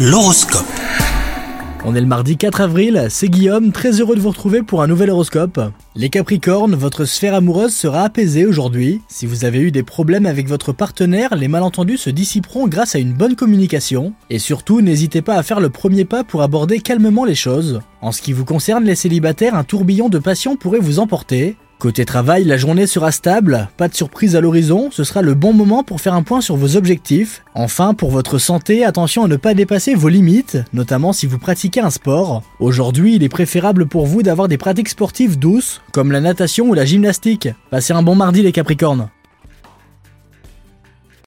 L'horoscope. On est le mardi 4 avril, c'est Guillaume, très heureux de vous retrouver pour un nouvel horoscope. Les Capricornes, votre sphère amoureuse sera apaisée aujourd'hui. Si vous avez eu des problèmes avec votre partenaire, les malentendus se dissiperont grâce à une bonne communication. Et surtout, n'hésitez pas à faire le premier pas pour aborder calmement les choses. En ce qui vous concerne les célibataires, un tourbillon de passion pourrait vous emporter. Côté travail, la journée sera stable, pas de surprise à l'horizon, ce sera le bon moment pour faire un point sur vos objectifs. Enfin, pour votre santé, attention à ne pas dépasser vos limites, notamment si vous pratiquez un sport. Aujourd'hui, il est préférable pour vous d'avoir des pratiques sportives douces, comme la natation ou la gymnastique. Passez un bon mardi les Capricornes.